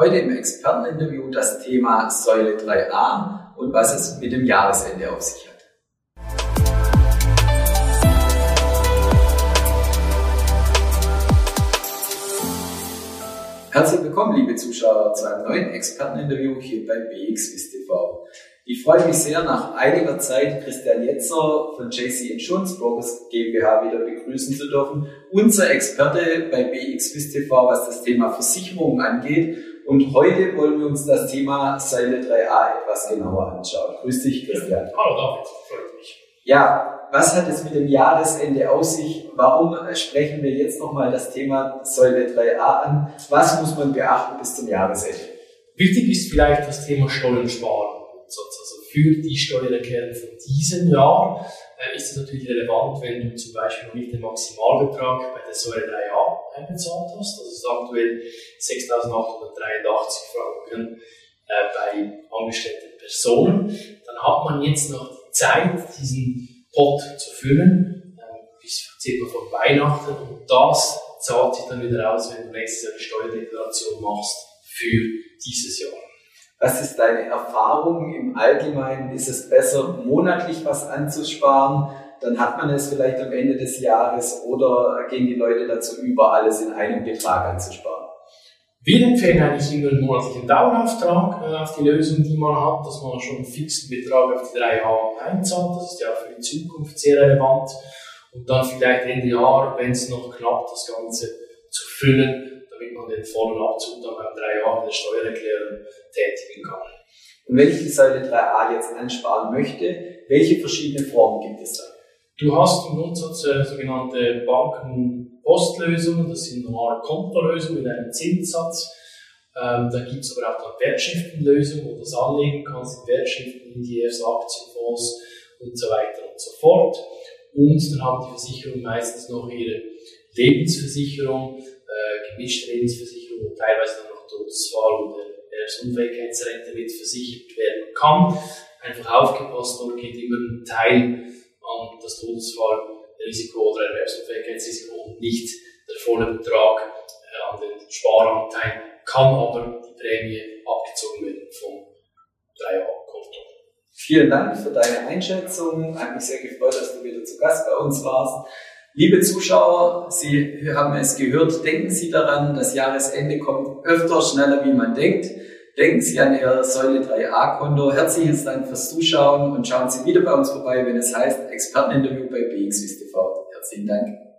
Heute im Experteninterview das Thema Säule 3a und was es mit dem Jahresende auf sich hat. Herzlich willkommen, liebe Zuschauer, zu einem neuen Experteninterview hier bei BXWIS TV. Ich freue mich sehr, nach einiger Zeit Christian Jetzer von JC Insurance Brokers GmbH wieder begrüßen zu dürfen. Unser Experte bei BXWIS TV, was das Thema Versicherungen angeht. Und heute wollen wir uns das Thema Säule 3a etwas genauer anschauen. Grüß dich, Christian. Hallo David, freut mich. Ja, was hat es mit dem Jahresende aus sich? Warum sprechen wir jetzt nochmal das Thema Säule 3a an? Was muss man beachten bis zum Jahresende? Wichtig ist vielleicht das Thema Steuern sparen also für die Steuererklärung von diesem Jahr ist es natürlich relevant, wenn du zum Beispiel noch nicht den Maximalbetrag bei der Säule 3a eingezahlt hast. Das ist aktuell 6.883 Franken äh, bei angestellten Personen. Dann hat man jetzt noch die Zeit, diesen Pot zu füllen, äh, bis circa vor Weihnachten. Und das zahlt sich dann wieder aus, wenn du nächstes Jahr die Steuerdeklaration machst für dieses Jahr. Was ist deine Erfahrung im Allgemeinen? Ist es besser, monatlich was anzusparen? Dann hat man es vielleicht am Ende des Jahres oder gehen die Leute dazu über, alles in einem Betrag anzusparen? Wir empfehlen eigentlich immer einen monatlichen Dauerauftrag äh, auf die Lösung, die man hat, dass man schon einen fixen Betrag auf die drei Jahre einzahlt. Das ist ja für die Zukunft sehr relevant. Und dann vielleicht Ende Jahr, wenn es noch klappt, das Ganze zu füllen damit man den vollen Abzug dann beim drei Jahren der Steuererklärung tätigen kann. Und wenn ich die Säule 3a jetzt ansparen möchte, welche verschiedenen Formen gibt es da? Du hast im Grundsatz äh, sogenannte Banken-Postlösungen, das sind normale Kontolösungen mit einem Zinssatz. Ähm, da gibt es aber auch dann Wertschriftenlösungen, wo du das anlegen kannst in Wertschriften, ETFs, Aktienfonds und so weiter und so fort. Und dann haben die Versicherungen meistens noch ihre Lebensversicherung, äh, gemischte Lebensversicherung und teilweise dann noch Todesfall oder Erwerbsunfähigkeitsrente mit versichert werden kann. Einfach aufgepasst, dort geht immer ein Teil an das Todesfallrisiko oder Erwerbsunfähigkeitsrisiko und nicht der volle Betrag äh, an den Sparanteil, kann aber die Prämie abgezogen werden vom 3A-Konto. Vielen Dank für deine Einschätzung. Hat mich sehr gefreut, dass du wieder zu Gast bei uns warst. Liebe Zuschauer, Sie haben es gehört, denken Sie daran, das Jahresende kommt öfter schneller, wie man denkt. Denken Sie an Ihr Säule 3a-Konto. Herzlichen Dank fürs Zuschauen und schauen Sie wieder bei uns vorbei, wenn es heißt Experteninterview bei BXWIS TV. Herzlichen Dank.